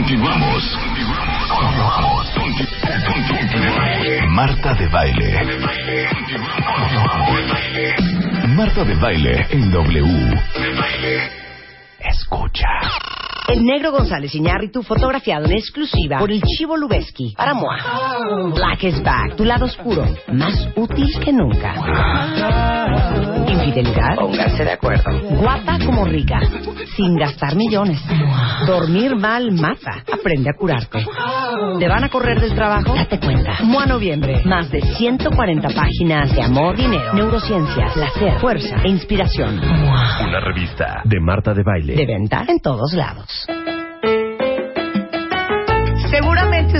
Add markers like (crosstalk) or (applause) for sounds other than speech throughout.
Continuamos. Continuamos. Marta de baile. Marta de baile en W. Escucha. El negro González Iñárritu fotografiado en exclusiva por el Chivo Lubeski para Moa. Black is back, tu lado oscuro, más útil que nunca. Infidelidad. Pónganse de acuerdo. Guapa como rica, sin gastar millones. Dormir mal mata. Aprende a curarte. ¿Te van a correr del trabajo? Date cuenta. Moa Noviembre. Más de 140 páginas de amor, dinero, neurociencia, placer, fuerza e inspiración. Una revista de Marta de baile. De venta en todos lados.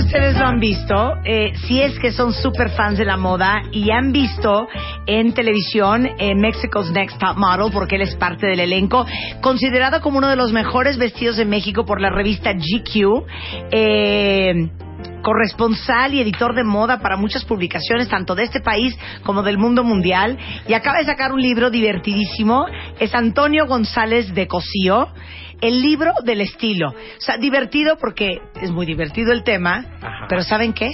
Ustedes lo han visto, eh, si es que son super fans de la moda y han visto en televisión en Mexico's Next Top Model, porque él es parte del elenco, considerado como uno de los mejores vestidos de México por la revista GQ. Eh, corresponsal y editor de moda para muchas publicaciones, tanto de este país como del mundo mundial, y acaba de sacar un libro divertidísimo, es Antonio González de Cosío, el libro del estilo. O sea, divertido porque es muy divertido el tema, Ajá. pero ¿saben qué?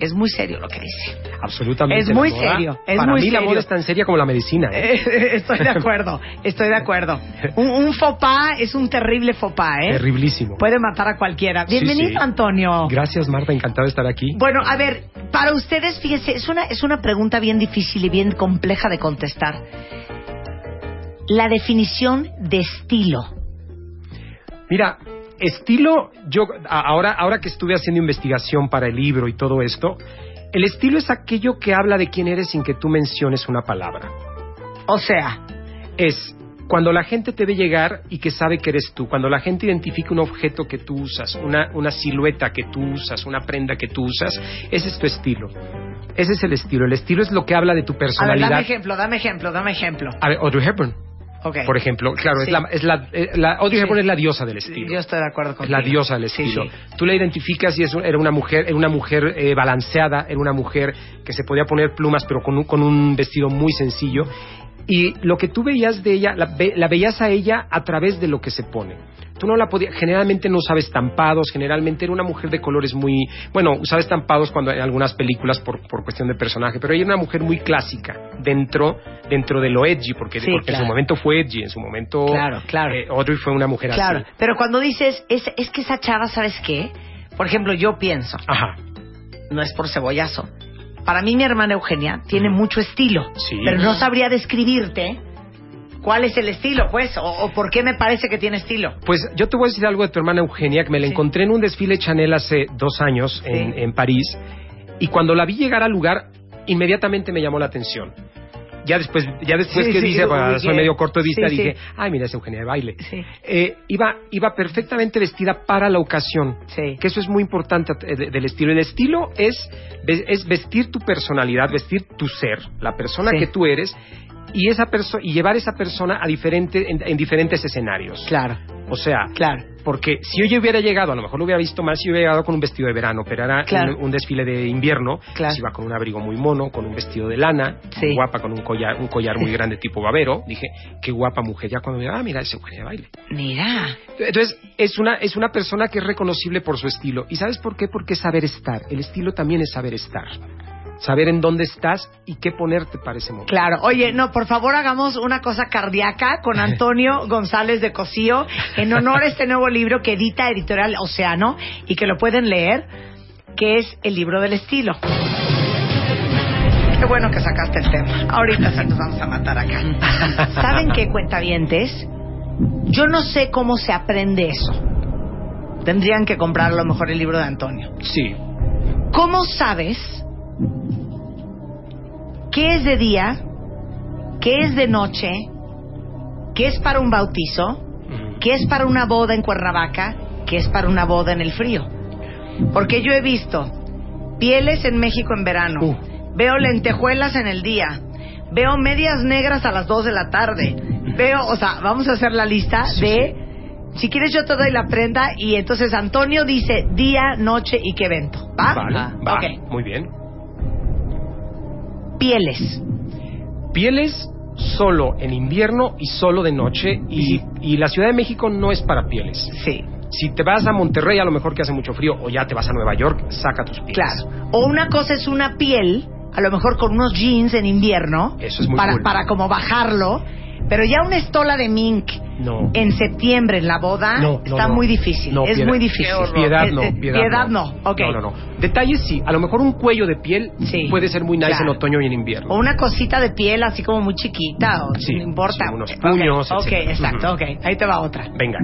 Es muy serio lo que dice. Absolutamente. Es la muy moda- serio, es Para muy mí la serio. moda es tan seria como la medicina. ¿eh? (laughs) Estoy de acuerdo, estoy de acuerdo. Un, un faux pas es un terrible faux pas, ¿eh? Terriblísimo. Puede matar a cualquiera. Bienvenido, sí. Antonio. Gracias, Marta. Encantado de estar aquí. Bueno, a ver, para ustedes, fíjese, es una, es una pregunta bien difícil y bien compleja de contestar. La definición de estilo. Mira, estilo, yo ahora, ahora que estuve haciendo investigación para el libro y todo esto, el estilo es aquello que habla de quién eres sin que tú menciones una palabra. O sea, Es cuando la gente te ve llegar y que sabe que eres tú, cuando la gente identifica un objeto que tú usas, una, una silueta que tú usas, una prenda que tú usas, ese es tu estilo. Ese es el estilo. El estilo es lo que habla de tu a ver, personalidad. dame ejemplo, dame ejemplo, dame ejemplo. A ver, Audrey Hepburn, Por ejemplo. Claro, Sí. es la, es la, eh, la- Audrey Sí. Hepburn es la diosa del estilo. Yo estoy de acuerdo contigo. la diosa del estilo. sí. Tú la identificas y es, un- era una mujer, era una mujer eh, balanceada, era una mujer que se podía poner plumas, pero con un, con un vestido muy sencillo. Y lo que tú veías de ella, la, ve- la veías a ella a través de lo que se pone. Tú no la podías, generalmente no usaba estampados, generalmente era una mujer de colores muy, bueno, usaba estampados cuando en algunas películas por, por cuestión de personaje, pero ella era una mujer muy clásica dentro, dentro de lo edgy, porque, Sí, porque en claro. su momento fue edgy, en su momento Claro, claro. eh, Audrey fue una mujer Claro, así. pero cuando dices, es, es que esa chava, ¿sabes qué? Por ejemplo, yo pienso, Ajá. no es por cebollazo. Para mí mi hermana Eugenia tiene mucho estilo, Sí. pero no sabría describirte cuál es el estilo, pues, o, o por qué me parece que tiene estilo. Pues yo te voy a decir algo de tu hermana Eugenia, que me la Sí. encontré en un desfile Chanel hace dos años en, Sí. en París, y cuando la vi llegar al lugar, inmediatamente me llamó la atención. Ya después, ya después Sí, que sí, dice, bueno, soy medio corto de vista, Sí, dije, ay, mira, es Eugenia de baile. Sí. Eh, iba, iba perfectamente vestida para la ocasión. Sí. Que eso es muy importante eh, de- del estilo. El estilo es, es vestir tu personalidad, vestir tu ser, la persona que tú eres, y esa perso- y llevar esa persona a diferente, en, en diferentes escenarios. Claro, O sea, claro. porque si yo hubiera llegado, a lo mejor lo hubiera visto más si yo hubiera llegado con un vestido de verano, pero era Claro. un, un desfile de invierno, Claro. si iba con un abrigo muy mono, con un vestido de lana, Sí. guapa, con un collar, un collar muy (laughs) grande tipo babero, dije, qué guapa mujer, ya cuando me ah, mira, es Eugenia de baile. Mira. Entonces, es una, es una persona que es reconocible por su estilo. ¿Y sabes por qué? Porque es saber estar. El estilo también es saber estar. Saber en dónde estás y qué ponerte para ese momento. Claro. Oye, no, por favor hagamos una cosa cardíaca con (laughs) Antonio González de Cosío en honor a este nuevo libro que edita Editorial Océano y que lo pueden leer, que es el libro del estilo. Qué bueno que sacaste el tema. Ahorita sí nos vamos a matar acá. (laughs) ¿Saben qué, cuentavientes? Yo no sé cómo se aprende eso. Tendrían que comprar a lo mejor el libro de Antonio. Sí. ¿Cómo sabes qué es de día, qué es de noche, qué es para un bautizo, qué es para una boda en Cuernavaca, qué es para una boda en el frío? Porque yo he visto pieles en México en verano, Uh. veo lentejuelas en el día, veo medias negras a las 2 de la tarde, veo, o sea, vamos a hacer la lista Sí, de... Si quieres yo te doy la prenda y entonces Antonio dice día, noche y qué evento. ¿Va? Vale, Ah, va. Muy bien. Pieles. Pieles solo en invierno y solo de noche. Y, y la Ciudad de México no es para pieles. Sí. Si te vas a Monterrey, a lo mejor que hace mucho frío, o ya te vas a Nueva York, saca tus pieles. Claro. O una cosa es una piel, a lo mejor con unos jeans en invierno, Eso es muy para, cool. para como bajarlo, pero ya una estola de mink No. en septiembre en la boda No, no, está no. muy difícil. No, es piedad- muy difícil. Piedad Eh, no, eh, piedad, no. ok. No, no, no. Detalles sí. A lo mejor un cuello de piel Sí, puede ser muy nice claro. en otoño y en invierno. O una cosita de piel así como muy chiquita, o Sí, no importa. sí, unos puños, Ok, exacto, ok. Ahí te va otra. Venga.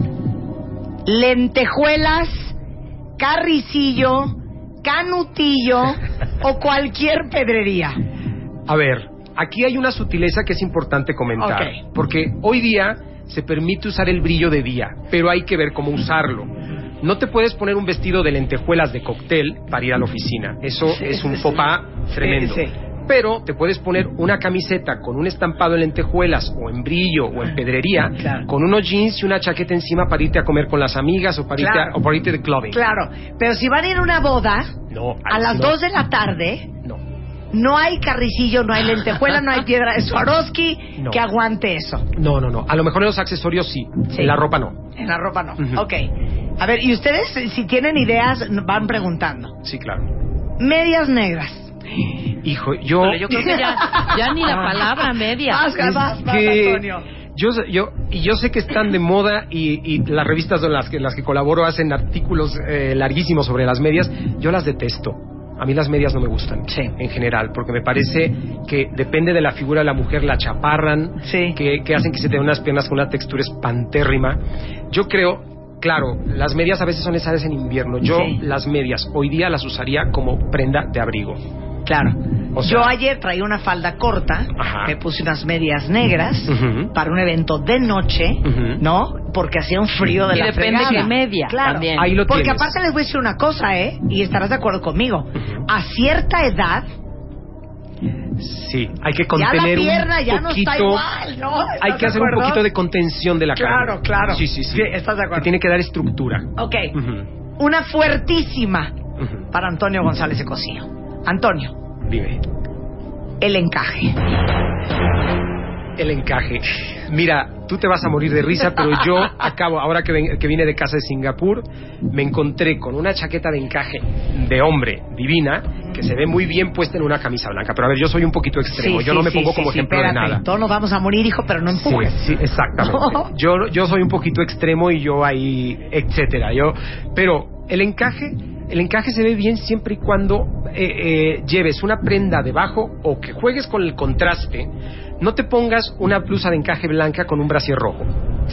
Lentejuelas, carricillo, canutillo (laughs) o cualquier pedrería. A ver, aquí hay una sutileza que es importante comentar. Porque hoy día se permite usar el brillo de día, pero hay que ver cómo usarlo. No te puedes poner un vestido de lentejuelas de cóctel para ir a la oficina. Eso Sí, es un sí. tremendo. Pero te puedes poner una camiseta con un estampado en lentejuelas o en brillo o en pedrería, Claro. con unos jeans y una chaqueta encima para irte a comer con las amigas o para, irte, Claro. a, o para irte de clubbing. Claro, pero si van a ir a una boda, No, a las no, 2 de la tarde, No. hay carricillo, no hay lentejuela, no hay (laughs) piedra de Swarovski No. que aguante eso. No, no, no. A lo mejor en los accesorios sí. Sí. En la ropa no. En la ropa no. Ujú. Ok. A ver, y ustedes, si tienen ideas, van preguntando. Sí, claro. Medias negras. Hijo, yo... Híjole, yo creo que ya, ya ni la palabra media. Vas, Es vas, vas, que Antonio. yo, sé- yo, y yo sé que están de moda y, y las revistas en las que, en las que colaboro hacen artículos eh, larguísimos sobre las medias. Yo las detesto. A mí las medias no me gustan Sí. en general, porque me parece que depende de la figura de la mujer, la chaparran, Sí. que, que hacen que se te den unas piernas con una textura espantérrima. Yo creo, claro, las medias a veces son necesarias en invierno. Yo Sí. las medias hoy día las usaría como prenda de abrigo. Claro. O sea- Yo ayer traía una falda corta, Ajá. me puse unas medias negras para un evento de noche. ¿no? Porque hacía un frío de Y la depende fregada. qué media Claro. también. Ahí lo Porque tienes. aparte les voy a decir una cosa, ¿eh? Y estarás de acuerdo conmigo. A cierta edad, Sí, hay que ya contener la pierna un ya no está igual, ¿no? ¿Estás Hay que hacer un poquito de contención de la Claro, carne. claro. Sí, sí, sí. Sí, ¿estás de acuerdo? Que tiene que dar estructura. Ok. Una fuertísima para Antonio González de Cosío. Antonio, Dime. el encaje. El encaje. Mira, tú te vas a morir de risa, pero yo (laughs) acabo, ahora que, ven- que vine de casa de Singapur, me encontré con una chaqueta de encaje de hombre divina que se ve muy bien puesta en una camisa blanca. Pero a ver, yo soy un poquito extremo. Sí, yo sí, no me pongo sí, como ejemplo espérate. de nada. Todos nos vamos a morir, hijo, pero no empujes. Sí, sí, exactamente. Yo, yo soy un poquito extremo y yo ahí, etcétera. Yo, pero el encaje, el encaje se ve bien siempre y cuando eh, eh, lleves una prenda debajo o que juegues con el contraste. No te pongas una blusa de encaje blanca con un brasier rojo,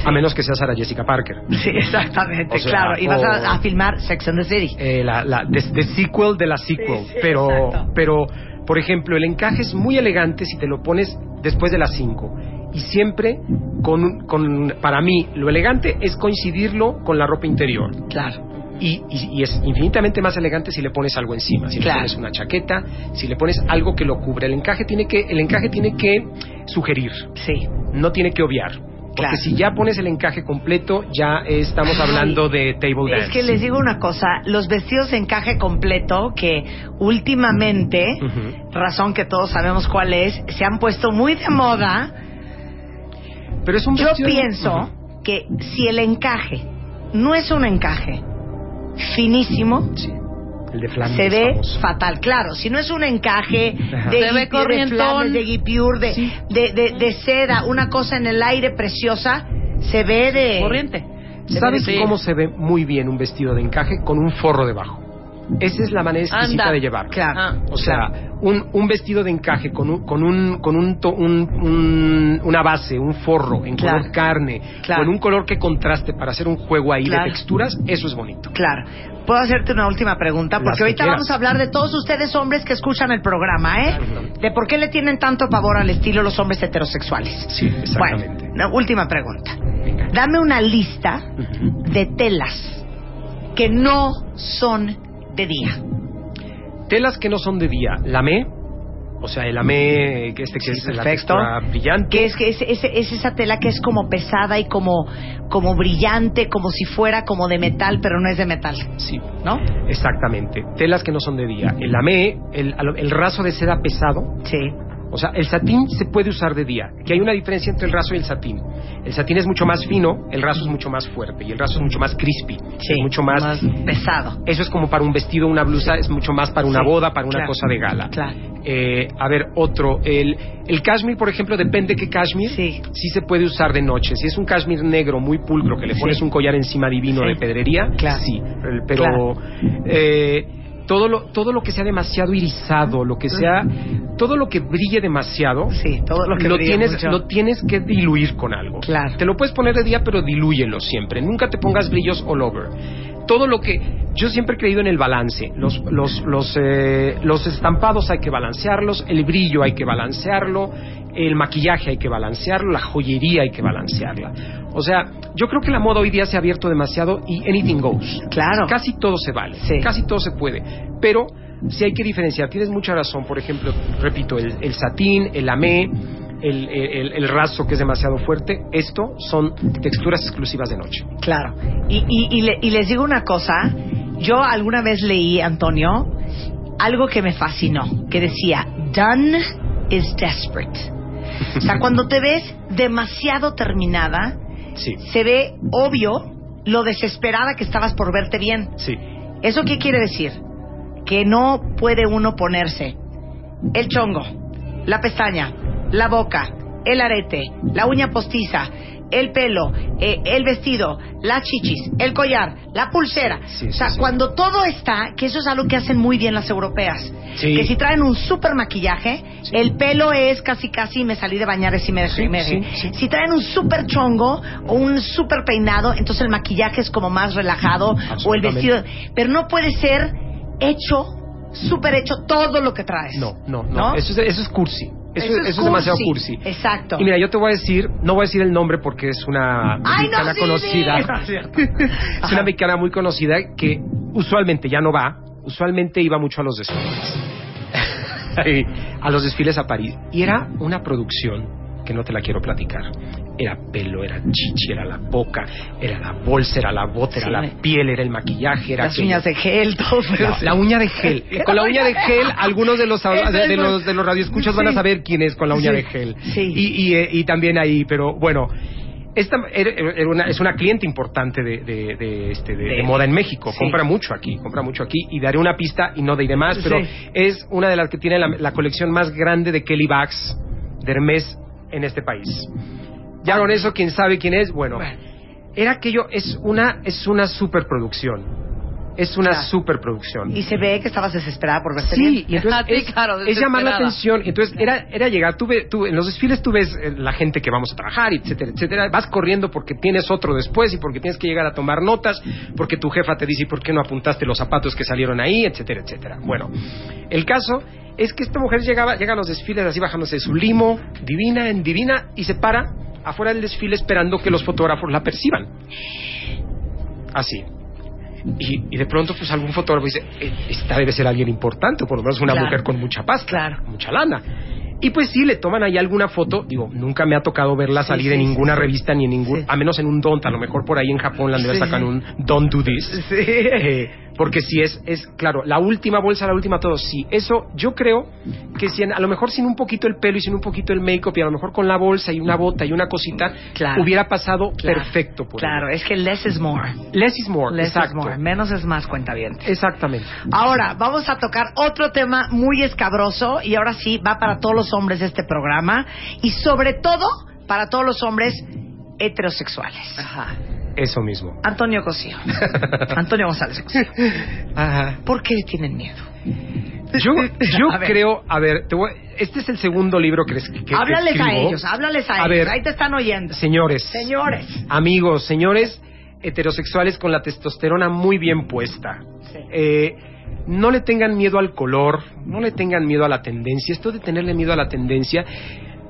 a menos que sea Sara Jessica Parker. (laughs) Sí, exactamente, O sea, claro. Y vas a, a filmar Sex and the City. Eh, la, la de, de sequel de la sequel, Sí, sí, pero, exacto. pero, por ejemplo, el encaje es muy elegante si te lo pones después de las 5 y siempre con, con, para mí, lo elegante es coincidirlo con la ropa interior Claro. Y, y- y es infinitamente más elegante si le pones algo encima, si Claro. le pones una chaqueta, si le pones algo que lo cubre. El encaje tiene que, el encaje tiene que sugerir, Sí. no tiene que obviar. Porque Claro. si ya pones el encaje completo, ya estamos hablando de table dance. Es que les digo una cosa, los vestidos de encaje completo que últimamente, razón que todos sabemos cuál es, se han puesto muy de moda. Pero es un Yo vestido- pienso Ujú. que si el encaje no es un encaje finísimo, Sí. El de Flandes. se ve famoso. fatal. Claro, si no es un encaje (laughs) de, Se ve de. Flandes, de guipure, de, Sí. de, de- de seda, una cosa en el aire preciosa, se ve de... Corriente. ¿Sabes Sí. cómo se ve muy bien un vestido de encaje con un forro debajo? Esa es la manera exquisita Anda. de llevar. Claro. Ah. O sea, un, un vestido de encaje con un, con un, con un, to- un- un- una base, un forro en Claro. color carne, con un color que contraste para hacer un juego ahí de texturas, eso es bonito. Claro. Puedo hacerte una última pregunta, porque que ahorita vamos a hablar de todos ustedes hombres que escuchan el programa, ¿eh? De por qué le tienen tanto pavor al estilo los hombres heterosexuales. Sí, exactamente. Bueno, última pregunta. Venga. Dame una lista de telas que no son de día. Telas que no son de día, lamé, o sea, el lamé, que este que es la Perfecto. textura brillante. Que es que es, es- es esa tela que es como pesada y como como brillante, como si fuera como de metal, pero no es de metal, Sí, ¿no? exactamente. Telas que no son de día. El lamé, el, el raso de seda pesado, Sí. O sea, el satín se puede usar de día, que hay una diferencia entre el raso y el satín. El satín es mucho más fino, el raso es mucho más fuerte y el raso es mucho más crispy, Sí, es mucho más, pesado. Eso es como para un vestido, una blusa, es mucho más para una Sí, boda, para una claro, cosa de gala. claro. Eh, a ver, otro, el, el cashmere, por ejemplo, depende qué cashmere, Sí. se puede usar de noche. Si es un cashmere negro muy pulcro que le Sí. pones un collar encima divino Sí. de pedrería, Claro. sí, pero eh, todo lo todo lo que sea demasiado irisado, lo que sea todo lo que brille demasiado, Sí, todo lo que brilla tienes mucho. lo tienes que diluir con algo. Claro. Te lo puedes poner de día, pero dilúyelo siempre. Nunca te pongas brillos all over. Todo lo que yo siempre he creído en el balance. Los los los eh, los estampados hay que balancearlos, el brillo hay que balancearlo, el maquillaje hay que balancearlo, la joyería hay que balancearla. O sea, yo creo que la moda hoy día se ha abierto demasiado y anything goes. Claro. Casi todo se vale, Sí. casi todo se puede. Pero sí hay que diferenciar. Tienes mucha razón. Por ejemplo, repito, el, el satín, el lamé, el, el, el raso que es demasiado fuerte, esto son texturas exclusivas de noche. Claro. Y, y, y, le- y les digo una cosa. Yo alguna vez leí, Antonio, algo que me fascinó, que decía, done is desperate. O sea, (laughs) cuando te ves demasiado terminada, Sí, se ve obvio lo desesperada que estabas por verte bien. sí. ¿Eso qué quiere decir? Que no puede uno ponerse el chongo, la pestaña, la boca, el arete, la uña postiza, el pelo, eh, el vestido, las chichis, el collar, la pulsera. Sí, o sea, sí, sí. cuando todo está, que eso es algo que hacen muy bien las europeas. Que si traen un super maquillaje, el pelo es casi casi me salí de bañar y me sí. Si traen un super chongo o un super peinado, entonces el maquillaje es como más relajado o el vestido. Pero no puede ser hecho, súper hecho todo lo que traes. No, no, no. Eso, es, eso es cursi. Eso, Eso eso es es, demasiado cursi. Exacto. Y mira, yo te voy a decir, no voy a decir el nombre porque es una Ay, no, mexicana sí, conocida. sí. (laughs) No, es es una mexicana muy conocida que usualmente ya no va, usualmente iba mucho a los desfiles. (laughs) A los desfiles a París. Y era una producción que no te la quiero platicar. Era pelo, era chichi, era la boca, era la bolsa, era la bota, era Sí. la piel, era el maquillaje, era Las aquello. uñas de gel, todo. La, la uña de gel. (laughs) Con la uña de gel, algunos de los, de, de los, de los radioescuchas van a saber quién es con la uña Sí, de gel. sí. Y, y, eh, y también ahí, pero bueno. Esta era- era una- es una cliente importante de, de, de, este, de- De- de moda en México. sí. Compra mucho aquí, compra mucho aquí. Y daré una pista y no diré más, pero Sí. es una de las que tiene la, la colección más grande de Kelly Bags de Hermes en este país. Ya con eso, quién sabe quién es, bueno. Era aquello, es una, es una superproducción. Es una Claro. superproducción. Y se ve que estabas desesperada por verte Sí, y entonces (laughs) Ah, sí, es, claro, es llamar la atención. Entonces era, era llegar, tú, ve- tú- en los desfiles tú ves eh, la gente que vamos a trabajar, etcétera, etcétera. Vas corriendo porque tienes otro después y porque tienes que llegar a tomar notas, porque tu jefa te dice, ¿y por qué no apuntaste los zapatos que salieron ahí, etcétera, etcétera? Bueno, el caso es que esta mujer llegaba, llega a los desfiles así bajándose de su limo, divina, en divina, y se para afuera del desfile esperando que los fotógrafos la perciban. Así. Y, y de pronto, pues algún fotógrafo dice, "Eh, esta debe ser alguien importante, o por lo menos una Claro. mujer con mucha pasta, Claro. mucha lana. Y pues sí, le toman ahí alguna foto. Digo, nunca me ha tocado verla salir sí, en ninguna revista ni en ningún, a menos en un Don't, a lo mejor por ahí en Japón la han de Sí. sacan un Don't Do This. Sí. Eh, porque si es, es, claro, la última bolsa, la última todo, sí. Eso, yo creo que si en- a lo mejor sin un poquito el pelo y sin un poquito el make-up y a lo mejor con la bolsa y una bota y una cosita, Claro. hubiera pasado Claro. perfecto. Por Claro, es que less is more. Less is more, Less exacto. is more. Menos es más, cuenta bien. Exactamente. Ahora, vamos a tocar otro tema muy escabroso y ahora sí va para todos los hombres de este programa y sobre todo para todos los hombres heterosexuales. Ajá. Eso mismo. Antonio Cosío. (laughs) Antonio González Cosío. Ajá. ¿Por qué tienen miedo? Yo, (laughs) yo A creo, a ver, te voy- este es el segundo libro que, es- que- que háblales a ellos, háblales a, A ellos. ver. Ahí te están oyendo. Señores, Señores. amigos, señores heterosexuales con la testosterona muy bien puesta. Sí. Eh, no le tengan miedo al color, no le tengan miedo a la tendencia. Esto de tenerle miedo a la tendencia.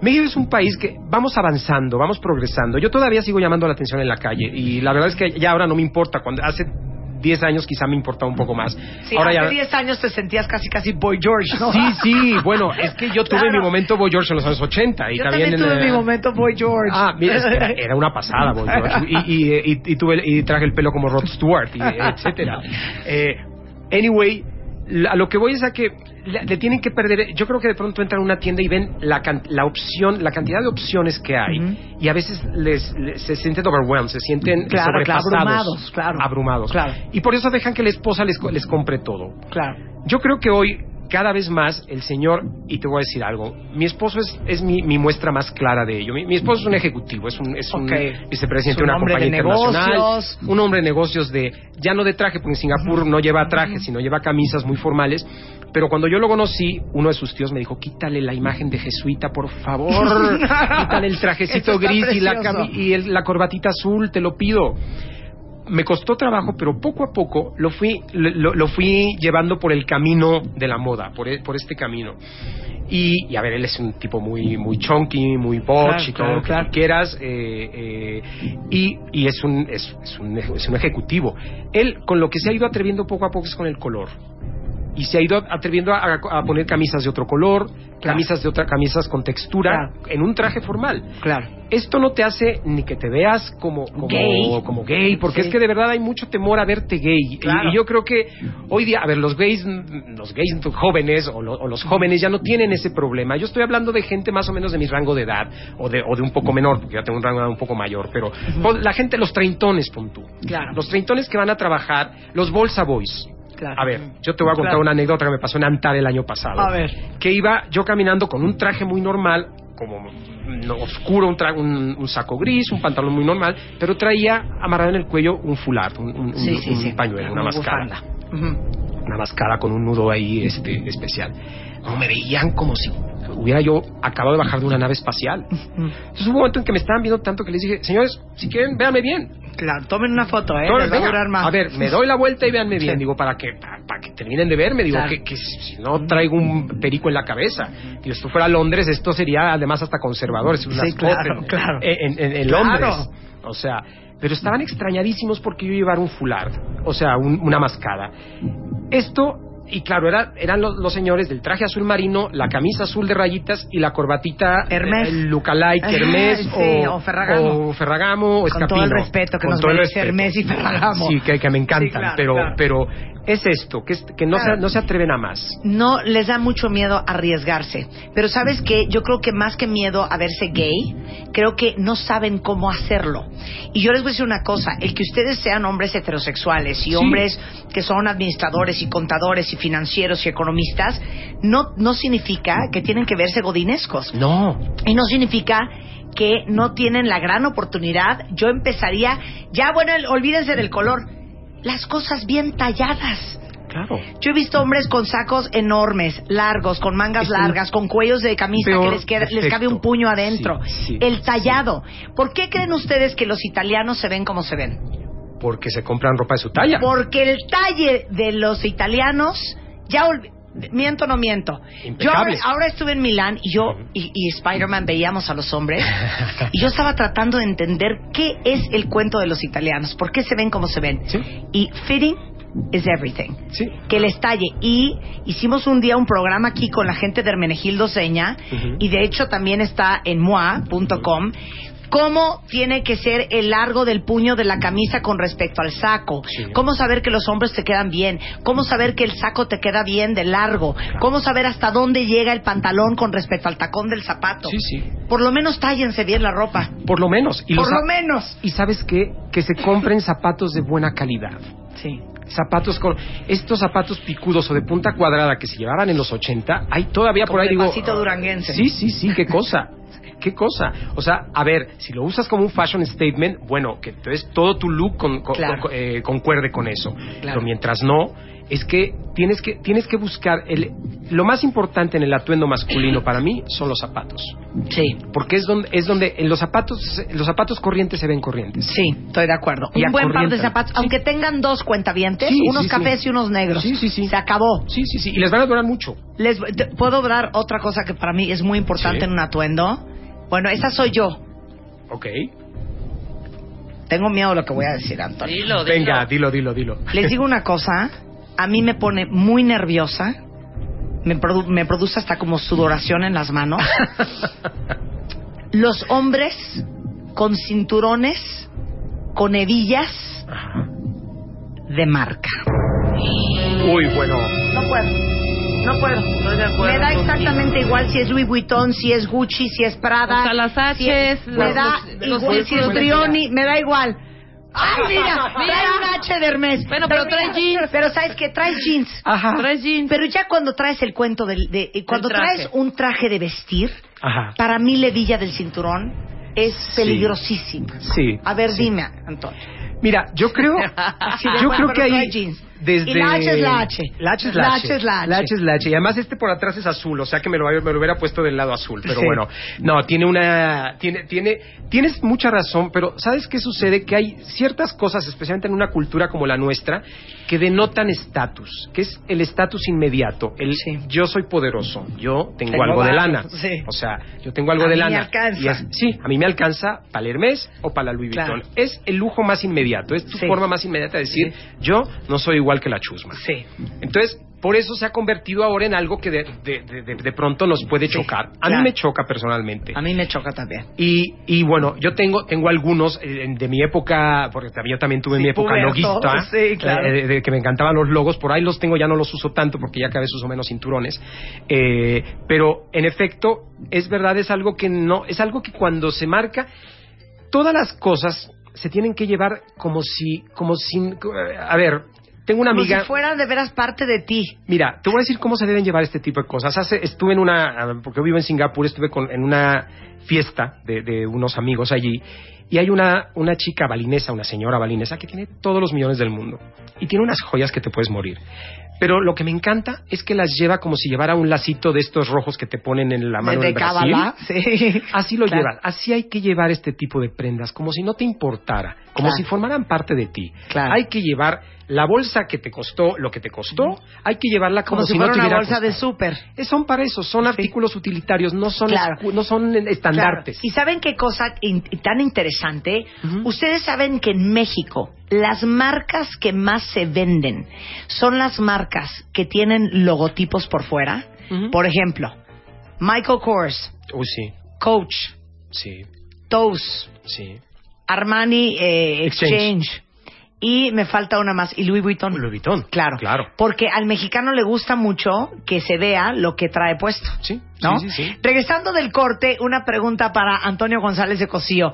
México es un país que vamos avanzando, vamos progresando. Yo todavía sigo llamando la atención en la calle y la verdad es que ya ahora no me importa. Cuando hace 10 años quizá me importaba un poco más. Sí, ahora hace ya 10 años te sentías casi casi Boy George, ¿no? Sí, sí, bueno, es que yo tuve Claro. mi momento Boy George en los años 80 y Yo también, también tuve en, mi momento Boy George. Ah, mira, es que era, era una pasada, Boy George. Y, y, y, y tuve, y traje el pelo como Rod Stewart, y, (laughs) etcétera. Eh, anyway, a lo que voy es a que le, tienen que perder. Yo creo que de pronto entran a una tienda y ven la, can- la opción, la cantidad de opciones que hay. Y a veces les, les- se sienten overwhelmed, se sienten Claro, claro, sobrepasados. abrumados, claro. Abrumados. Claro. Y por eso dejan que la esposa les, les compre todo. Claro. Yo creo que hoy, cada vez más, el señor, y te voy a decir algo, mi esposo es, es mi, mi muestra más clara de ello. Mi, mi esposo es un ejecutivo, es un, es un vicepresidente Es un de una hombre compañía de internacional, negocios. un hombre de negocios de, ya no de traje, porque en Singapur no lleva traje, sino lleva camisas muy formales. Pero cuando yo lo conocí, uno de sus tíos me dijo, quítale la imagen de jesuita, por favor. (laughs) quítale el trajecito gris y, la, precioso. cami- y el- la corbatita azul, te lo pido me costó trabajo, pero poco a poco lo fui, lo, lo fui llevando por el camino de la moda, por, e- por este camino. Y, y, a ver, él es un tipo muy muy chunky, muy botch Claro, y todo claro, lo que claro. quieras. eh, eh, y, y es un, es, es un es un ejecutivo. Él con lo que se ha ido atreviendo poco a poco es con el color. Y se ha ido atreviendo a, a poner camisas de otro color, camisas de otra, camisas con textura, Claro. en un traje formal Claro. esto no te hace ni que te veas como, como Gay. como gay, porque Sí. es que de verdad hay mucho temor a verte gay. Y- Claro. Y, yo creo que hoy día, a ver, los gays, los gays jóvenes o, lo- o los jóvenes ya no tienen ese problema. Yo estoy hablando de gente más o menos de mi rango de edad o de, o de un poco menor, porque ya tengo un rango de edad un poco mayor, pero pon- la gente, los treintones, pon tú. Claro. Los treintones que van a trabar, los bolsa boys. Claro. A ver, yo te voy a contar Claro. una anécdota que me pasó en Antar el año pasado. A ver. Que iba yo caminando con un traje muy normal, como oscuro, un, tra- un, un saco gris, un pantalón muy normal, pero traía amarrado en el cuello un fular, un, un- Sí, sí, sí. pañuelo, una máscara. Ujú. Una máscara con un nudo ahí este, especial. No, me veían como si hubiera yo acabado de bajar de una nave espacial. Entonces hubo un momento en que me estaban viendo tanto que les dije, señores, si quieren, véanme bien. Claro, tomen una foto, ¿eh? Les va a durar más. a ver, me doy la vuelta y véanme bien. Sí. Digo, para que, para, para que terminen de verme. Digo, Claro. que, que si, si no traigo un perico en la cabeza. Y esto fuera Londres, esto sería además hasta conservador. Sí, claro, en, claro. En, en- en Claro. Londres. O sea, pero estaban extrañadísimos porque yo llevar un fular. O sea, un- una mascada. Esto, y claro, era, eran los, los señores del traje azul marino, la camisa azul de rayitas y la corbatita Hermès. eh, el lookalike Ajá, Hermés sí, o Ferragamo. o Ferragamo o Con Escapino. todo el respeto que Con nos el merece. Hermès y Ferragamo. Sí, que, que me encantan, Sí, claro, pero, claro. pero es esto, que, es- que no, Claro. se, no se atreven a más. no les da mucho miedo arriesgarse. Pero sabes qué, yo creo que más que miedo a verse gay, creo que no saben cómo hacerlo. Y yo les voy a decir una cosa, el que ustedes sean hombres heterosexuales y Sí. hombres que son administradores y contadores y financieros y economistas, no, no significa que tienen que verse godinescos. No. Y no significa que no tienen la gran oportunidad. Yo empezaría, ya bueno, el- olvídense del color, las cosas bien talladas. Claro. Yo he visto hombres con sacos enormes, largos, con mangas largas, con cuellos de camisa que les, queda- les cabe un puño adentro. Sí, sí, el tallado. ¿Por qué creen ustedes que los italianos se ven como se ven? Porque se compran ropa de su talla. Porque el talle de los italianos, ya miento o no miento. Yo ahora, estuve en Milán y yo y, y Spider-Man veíamos a los hombres (laughs) y yo estaba tratando de entender qué es el cuento de los italianos, por qué se ven como se ven. Sí. Y fitting is everything. Sí. Que les talle. Y hicimos un día un programa aquí con la gente de Hermenegildo Seña y de hecho también está en moi.com cómo tiene que ser el largo del puño de la camisa con respecto al saco, Sí. cómo saber que los hombros te quedan bien, cómo saber que el saco te queda bien de largo, cómo saber hasta dónde llega el pantalón con respecto al tacón del zapato. Sí, sí. Por lo menos tállense bien la ropa. Por lo menos. Y Por lo menos. Y sabes qué? Que se compren zapatos de buena calidad. Sí. Zapatos con estos zapatos picudos o de punta cuadrada que se llevaban en los 80, hay todavía Como por ahí digo. duranguense. Sí, sí, sí, qué cosa. ¿Qué cosa? O sea, a ver, si lo usas como un fashion statement, bueno, que entonces todo tu look con- con- Claro. con- eh, concuerde con eso. Claro. Pero mientras no, es que tienes que tienes que buscar el lo más importante en el atuendo masculino para mí son los zapatos, Sí. porque es donde es donde en los zapatos los zapatos corrientes se ven corrientes. Sí, estoy de acuerdo. Y un buen par de zapatos, Sí. aunque tengan dos cuentavientes, Sí, unos sí, sí. cafés y unos negros. Sí, sí, sí. Se acabó. Sí, sí, sí, y les van a durar mucho. Les te- puedo dar otra cosa que para mí es muy importante Sí. en un atuendo. Bueno, esa soy yo. Ok. Tengo miedo de lo que voy a decir, Antonio. Dilo, dilo. Venga, dilo, dilo, dilo. Les digo una (laughs) cosa, a mí me pone muy nerviosa, me, produ- me produce hasta como sudoración en las manos. (laughs) Los hombres con cinturones, con hebillas de marca. Uy, bueno. No puedo. No puedo. Estoy de acuerdo Me da contigo. exactamente igual si es Louis Vuitton, si es Gucci, si es Prada. O sea, las si es- Hs, me los- da los- los igual si es Brioni, me da igual. Ay, mira, Mira. (laughs) trae un H de Hermes. Bueno, pero trae mira, jeans. Pero sabes que traes jeans. Ajá. Traes jeans. Pero ya cuando traes el cuento del, de, eh, cuando traje. traes un traje de vestir, Ajá. para mí la hebilla del cinturón es peligrosísima. Sí. A ver, sí. dime, Antonio. Mira, yo creo, (laughs) yo bueno, creo que ahí jeans. Desde Y la H es la H. La H es la, La H. H es la H. La H es la H. Y además este por atrás es azul, o sea que me lo, me lo hubiera puesto del lado azul. Pero Sí. bueno, no, tiene una, tiene, tiene, tienes mucha razón, pero ¿sabes qué sucede? Que hay ciertas cosas, especialmente en una cultura como la nuestra, que denotan estatus, que es el estatus inmediato. El Sí. yo soy poderoso, yo tengo, Tengo algo de lana. sí. O sea, yo tengo algo A de mí me lana. alcanza. Y es- sí, a mí me alcanza para el Hermes o para la Louis Claro. Vuitton. Es el lujo más inmediato, es tu forma más inmediata de decir, yo no soy igual que la chusma. Sí. Entonces, por eso se ha convertido ahora en algo que de, de- de- de- pronto nos puede Sí, chocar. A claro. mí me choca personalmente. A mí me choca también. Y, y bueno, yo tengo tengo algunos eh, de mi época, porque yo también tuve Sí, mi época loguista, sí, claro. eh, de, de que me encantaban los logos, por ahí los tengo, ya no los uso tanto porque ya cada vez uso menos cinturones, Eh, pero en efecto, es verdad, es algo que no, es algo que cuando se marca, todas las cosas se tienen que llevar como si, como sin, a ver, tengo una Como amiga... si fueran de veras parte de ti. Mira, te voy a decir cómo se deben llevar este tipo de cosas. Hace, estuve en una, porque yo vivo en Singapur, estuve con- en una fiesta de, de unos amigos allí y hay una, una chica balinesa, una señora balinesa que tiene todos los millones del mundo y tiene unas joyas que te puedes morir. Pero lo que me encanta es que las lleva como si llevara un lacito de estos rojos que te ponen en la mano de del Brasil. Kabbalah, sí. (laughs) Así lo Claro. llevas, así hay que llevar este tipo de prendas, como si no te importara, como Claro. si formaran parte de ti. Claro. Hay que llevar la bolsa que te costó lo que te costó, hay que llevarla como, Como, si no fuera te una bolsa de costado. súper. Eh, Son para eso, son artículos utilitarios, no son, no son estandartes. ¿Y saben qué cosa in- tan interesante? Ustedes saben que en México las marcas que más se venden son las marcas que tienen logotipos por fuera. Por ejemplo, Michael Kors, sí, Coach, sí, Toast, sí. Armani eh, Exchange. Exchange. Y me falta una más, y Louis Vuitton. Louis Vuitton. Claro. Claro. Porque al mexicano le gusta mucho que se vea lo que trae puesto. Sí, ¿no? sí, sí, sí. Regresando del corte, una pregunta para Antonio González de Cosío.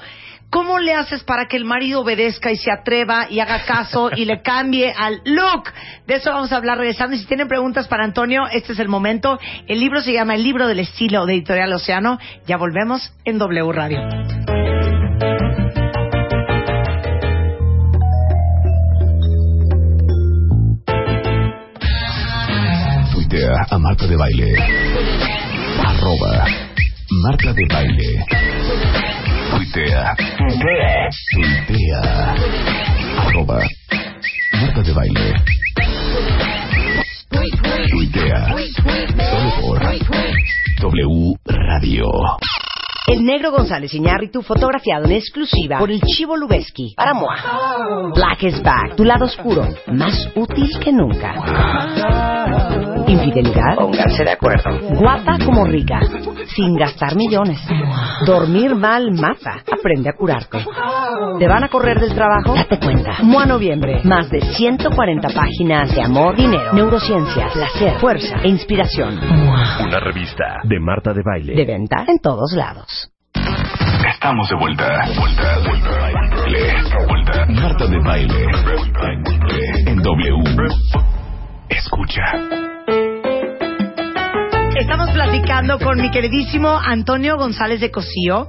¿Cómo le haces para que el marido obedezca y se atreva y haga caso y le cambie al look? De eso vamos a hablar regresando. Y si tienen preguntas para Antonio, este es el momento. El libro se llama El libro del estilo de Editorial Océano. Ya volvemos en W Radio. A Marta de Baile. Arroba Marta de Baile. Tuitea. Tuitea. Arroba Marta de Baile. Tuitea. Solo por W Radio. El negro González Iñárritu fotografiado en exclusiva por el Chivo Lubeski para MOA. Black is back, tu lado oscuro, más útil que nunca. Infidelidad, pónganse de acuerdo. Guapa como rica, sin gastar millones. Dormir mal mata, aprende a curarte. ¿Te van a correr del trabajo? Date cuenta. MOA Noviembre, más de 140 páginas de amor, dinero, neurociencia, placer, fuerza e inspiración. Una revista de Marta de Baile. De venta en todos lados. Estamos de vuelta. Vuelta, vuelta. Baile. Vuelta. Marta de Baile. En W. Escucha. Estamos platicando con mi queridísimo Antonio González de Cosío,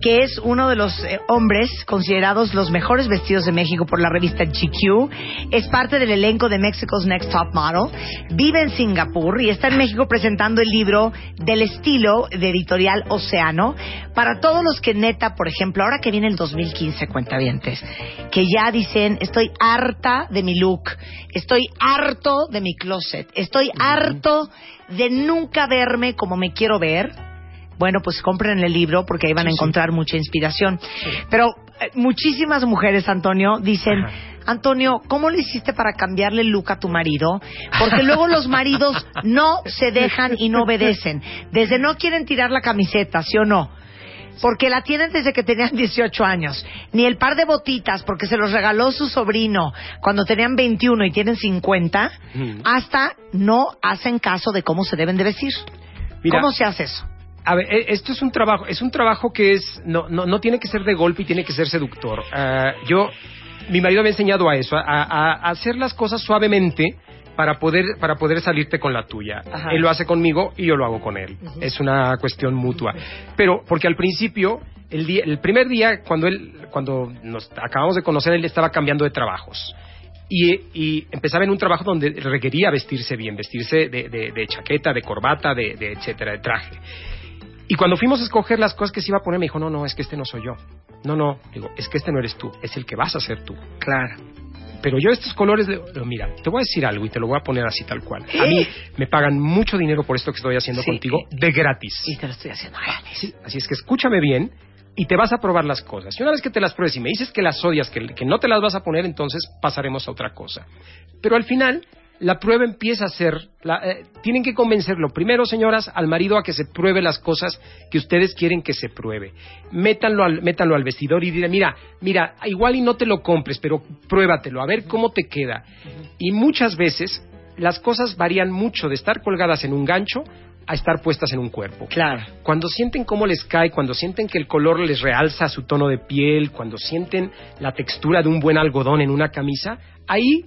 que es uno de los eh, hombres considerados los mejores vestidos de México por la revista GQ. Es parte del elenco de Mexico's Next Top Model. Vive en Singapur y está en México presentando el libro del estilo de editorial Océano. Para todos los que neta, por ejemplo, ahora que viene el 2015, cuentavientes, que ya dicen, estoy harta de mi look, estoy harto de mi closet, estoy harto de nunca verme como me quiero ver. Bueno, pues compren el libro porque ahí van a encontrar mucha inspiración. Pero eh, muchísimas mujeres, Antonio, dicen, Ajá. Antonio, ¿cómo le hiciste para cambiarle el look a tu marido? Porque luego los maridos no se dejan y no obedecen. Desde no quieren tirar la camiseta, ¿sí o no? porque la tienen desde que tenían 18 años. Ni el par de botitas, porque se los regaló su sobrino cuando tenían 21 y tienen 50, Mm. hasta no hacen caso de cómo se deben de vestir. Mira, ¿Cómo se hace eso? A ver, e- esto es un trabajo, es un trabajo que es, no, no, no tiene que ser de golpe y tiene que ser seductor. Ah, yo, mi marido me ha enseñado a eso, a, a- a hacer las cosas suavemente para poder, para poder salirte con la tuya. Ajá. Él lo hace conmigo y yo lo hago con él. Es una cuestión mutua. Pero, porque al principio, el, día, el primer día, cuando él, cuando nos acabamos de conocer, él estaba cambiando de trabajos. Y, y empezaba en un trabajo donde requería vestirse bien, vestirse de, de- de chaqueta, de corbata, de, de etcétera, de traje. Y cuando fuimos a escoger las cosas que se iba a poner, me dijo, no, no, es que este no soy yo. No, no, digo, es que este no eres tú, es el que vas a ser tú. Claro. Pero yo estos colores, le- mira, te voy a decir algo y te lo voy a poner así tal cual. A mí me pagan mucho dinero por esto que estoy haciendo Sí. contigo de gratis. Y te lo estoy haciendo gratis. Sí, así es que escúchame bien y te vas a probar las cosas. Y una vez que te las pruebes y me dices que las odias, que, que no te las vas a poner, entonces pasaremos a otra cosa. Pero al final, la prueba empieza a ser... la- eh, tienen que convencerlo, primero, señoras, al marido a que se pruebe las cosas que ustedes quieren que se pruebe. Métanlo al, métanlo al vestidor y dile, mira, mira, igual y no te lo compres, pero pruébatelo, a ver cómo te queda. Y muchas veces las cosas varían mucho de estar colgadas en un gancho a estar puestas en un cuerpo. Claro. Cuando sienten cómo les cae, cuando sienten que el color les realza su tono de piel, cuando sienten la textura de un buen algodón en una camisa, ahí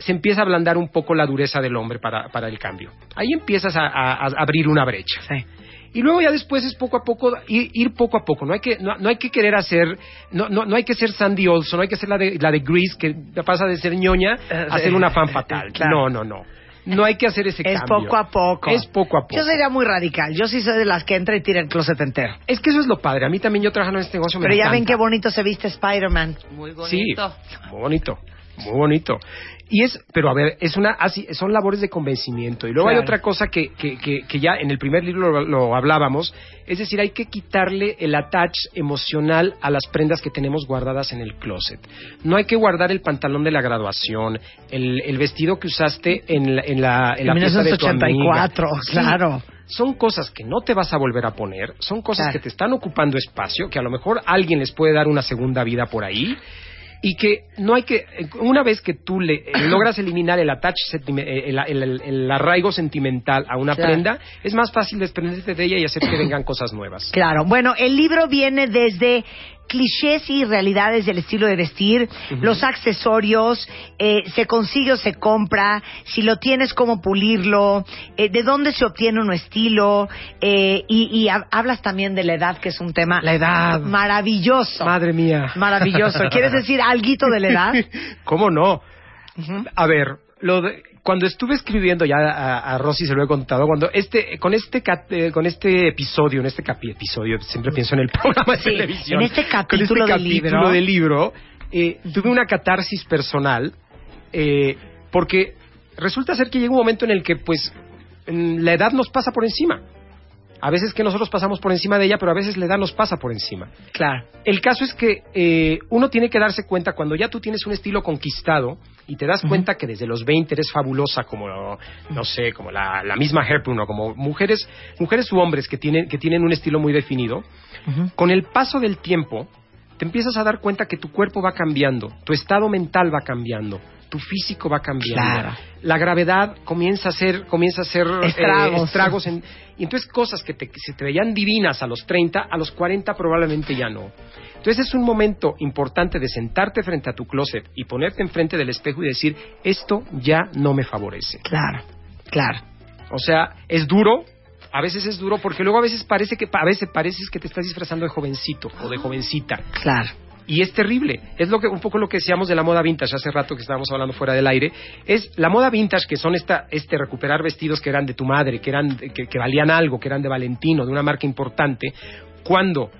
se empieza a ablandar un poco la dureza del hombre para, para el cambio. Ahí empiezas a, a- a abrir una brecha. Sí. Y luego ya después es poco a poco, ir, ir poco a poco. No hay que, no, no hay que querer hacer, no, no, no hay que ser Sandy Olson, no hay que ser la de, la de Grease, que pasa de ser ñoña a ser una fan fatal. (laughs) Claro. No, no, no. No hay que hacer ese Es cambio. poco a poco. Es poco a poco. Yo sería muy radical. Yo sí soy de las que entra y tira el closet entero. Es que eso es lo padre. A mí también yo trabajando en este negocio me Pero ya ven qué bonito se viste Spider-Man. Muy Sí, bonito. muy bonito, muy bonito. Y es, pero a ver, es una, así, son labores de convencimiento. Y luego hay otra cosa que, que, que, que ya en el primer libro lo, lo hablábamos, es decir, hay que quitarle el attach emocional a las prendas que tenemos guardadas en el closet. No hay que guardar el pantalón de la graduación, el, el vestido que usaste en la, en la, en la En fiesta de tu amiga. 1984, Sí, claro. son cosas que no te vas a volver a poner, son cosas Claro. que te están ocupando espacio, que a lo mejor alguien les puede dar una segunda vida por ahí y que no hay que una vez que tú le eh, logras eliminar el attach eh, el, el- el- el arraigo sentimental a una Claro. prenda es más fácil desprenderte de ella y hacer que vengan cosas nuevas Claro. Bueno, el libro viene desde clichés y realidades del estilo de vestir, los accesorios, eh, se consigue o se compra, si lo tienes, cómo pulirlo, eh, de dónde se obtiene un estilo, eh, y, y ha- hablas también de la edad, que es un tema La edad. maravilloso. madre mía Maravilloso. ¿Quieres decir alguito de la edad? (laughs) cómo no a ver lo de- cuando estuve escribiendo ya a, a Rosy se lo he contado cuando este con este eh, con este episodio en este capi- episodio siempre pienso en el (laughs) programa de Sí, televisión en este con capítulo del libro. del libro eh, tuve una catarsis personal eh, porque resulta ser que llega un momento en el que pues la edad nos pasa por encima a veces que nosotros pasamos por encima de ella pero a veces la edad nos pasa por encima. Claro. el caso es que eh, uno tiene que darse cuenta cuando ya tú tienes un estilo conquistado y te das cuenta que desde los 20 eres fabulosa como no sé como la, la misma Hepburn o como mujeres mujeres u hombres que tienen que tienen un estilo muy definido con el paso del tiempo te empiezas a dar cuenta que tu cuerpo va cambiando tu estado mental va cambiando tu físico va cambiando Claro. la gravedad comienza a ser comienza a ser eh, Estragos. en- y entonces cosas que, te, que se te veían divinas a los 30, a los 40 probablemente ya no. Entonces es un momento importante de sentarte frente a tu closet y ponerte enfrente del espejo y decir, esto ya no me favorece. Claro. Claro. O sea, es duro, a veces es duro porque luego a veces parece que a veces pareces que te estás disfrazando de jovencito o de jovencita. Claro. Y es terrible. Es lo que un poco lo que decíamos de la moda vintage hace rato que estábamos hablando fuera del aire. Es la moda vintage que son esta, este recuperar vestidos que eran de tu madre, que eran que, que valían algo, que eran de Valentino, de una marca importante. Cuando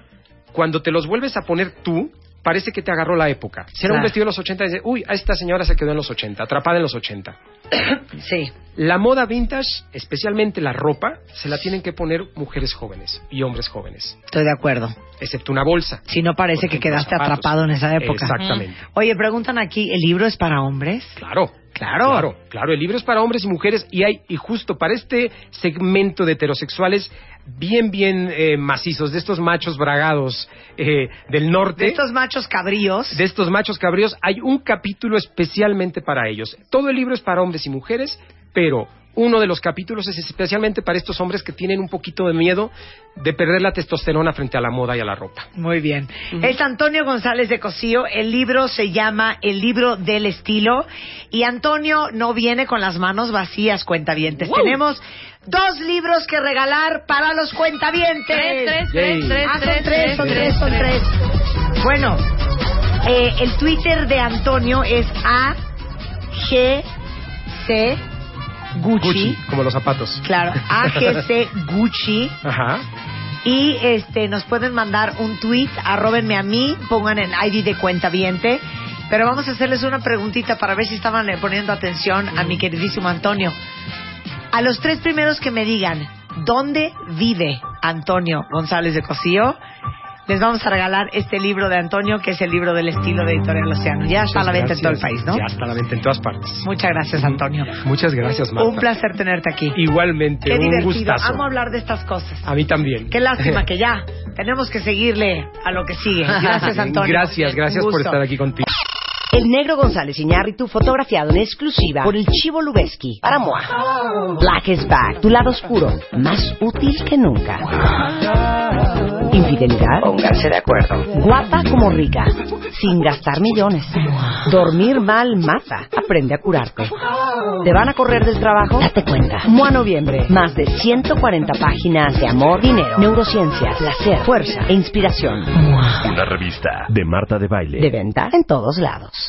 cuando te los vuelves a poner tú, parece que te agarró la época. Si era un Claro. vestido de los 80, dices, uy, a esta señora se quedó en los 80, atrapada en los 80. (coughs) Sí. La moda vintage, especialmente la ropa, se la tienen que poner mujeres jóvenes y hombres jóvenes, Estoy de acuerdo. excepto una bolsa. Si no parece que quedaste zapatos. atrapado en esa época. Exactamente. Oye, preguntan aquí, ¿el libro es para hombres? Claro. Claro. Claro, claro, el libro es para hombres y mujeres y hay y justo para este segmento de heterosexuales bien bien eh, macizos de estos machos bragados eh, del norte. De estos machos cabríos. de estos machos cabríos, hay un capítulo especialmente para ellos. Todo el libro es para hombres y mujeres, pero uno de los capítulos es especialmente para estos hombres que tienen un poquito de miedo de perder la testosterona frente a la moda y a la ropa. Muy bien. Es Antonio González de Cosío. El libro se llama El libro del estilo. Y Antonio no viene con las manos vacías, cuentavientes. Tenemos dos libros que regalar para los cuentavientes. Tres, tres, tres, tres, Ah, son tres, tres, son tres, tres, son tres. Bueno, eh, el Twitter de Antonio es A G C Gucci. como los zapatos. Claro, AGC (laughs) Gucci. Ajá. Y este nos pueden mandar un tweet, arrobenme a mí, pongan el ID de cuenta viente. Pero vamos a hacerles una preguntita para ver si estaban eh, poniendo atención a mi queridísimo Antonio. A los tres primeros que me digan dónde vive Antonio González de Cosío, les vamos a regalar este libro de Antonio, que es el libro del estilo de Editorial Océano. Ya está a la venta en todo el país, ¿no? Ya está a la venta en todas partes. Muchas gracias, Antonio. Muchas gracias, Marta. Un placer tenerte aquí. Igualmente, Qué un divertido. gustazo. Amo hablar de estas cosas. A mí también. Qué lástima (laughs) que ya tenemos que seguirle a lo que sigue. Gracias, (laughs) Antonio. Gracias, gracias por estar aquí contigo. El negro González Iñárritu fotografiado en exclusiva por el Chivo Lubeski para MOA. Black is back, tu lado oscuro, más útil que nunca. Infidelidad, pónganse de acuerdo. Guapa como rica, sin gastar millones. Dormir mal mata, aprende a curarte. ¿Te van a correr del trabajo? Date cuenta. MOA Noviembre, más de 140 páginas de amor, dinero, neurociencia, placer, fuerza e inspiración. Una revista de Marta de Baile. De venta en todos lados.